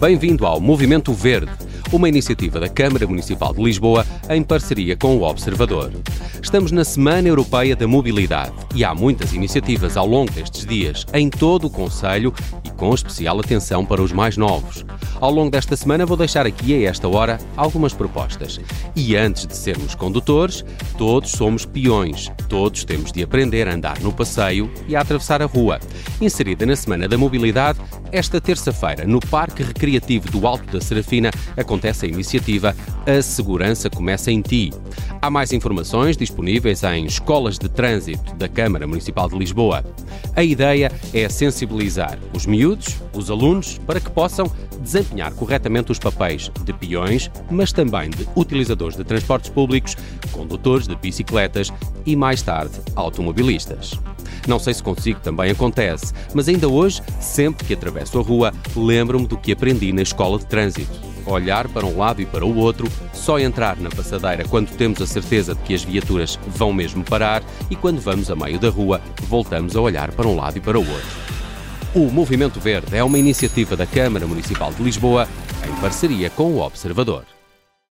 Bem-vindo ao Movimento Verde, uma iniciativa da Câmara Municipal de Lisboa em parceria com o Observador. Estamos na Semana Europeia da Mobilidade e há muitas iniciativas ao longo destes dias em todo o Conselho e com especial atenção para os mais novos. Ao longo desta semana vou deixar aqui a esta hora algumas propostas. E antes de sermos condutores, todos somos peões. Todos temos de aprender a andar no passeio e a atravessar a rua. Inserida na Semana da Mobilidade, esta terça-feira, no Parque Recreativo do Alto da Serafina, acontece a iniciativa A Segurança Começa em Ti. Há mais informações disponíveis em Escolas de Trânsito da Câmara Municipal de Lisboa. A ideia é sensibilizar os miúdos, os alunos, para que possam desempenhar corretamente os papéis de peões, mas também de utilizadores de transportes públicos, condutores de bicicletas e, mais tarde, automobilistas. Não sei se consigo também acontece, mas ainda hoje, sempre que atravesso a rua, lembro-me do que aprendi na escola de trânsito olhar para um lado e para o outro, só entrar na passadeira quando temos a certeza de que as viaturas vão mesmo parar e quando vamos a meio da rua, voltamos a olhar para um lado e para o outro. O Movimento Verde é uma iniciativa da Câmara Municipal de Lisboa em parceria com o Observador.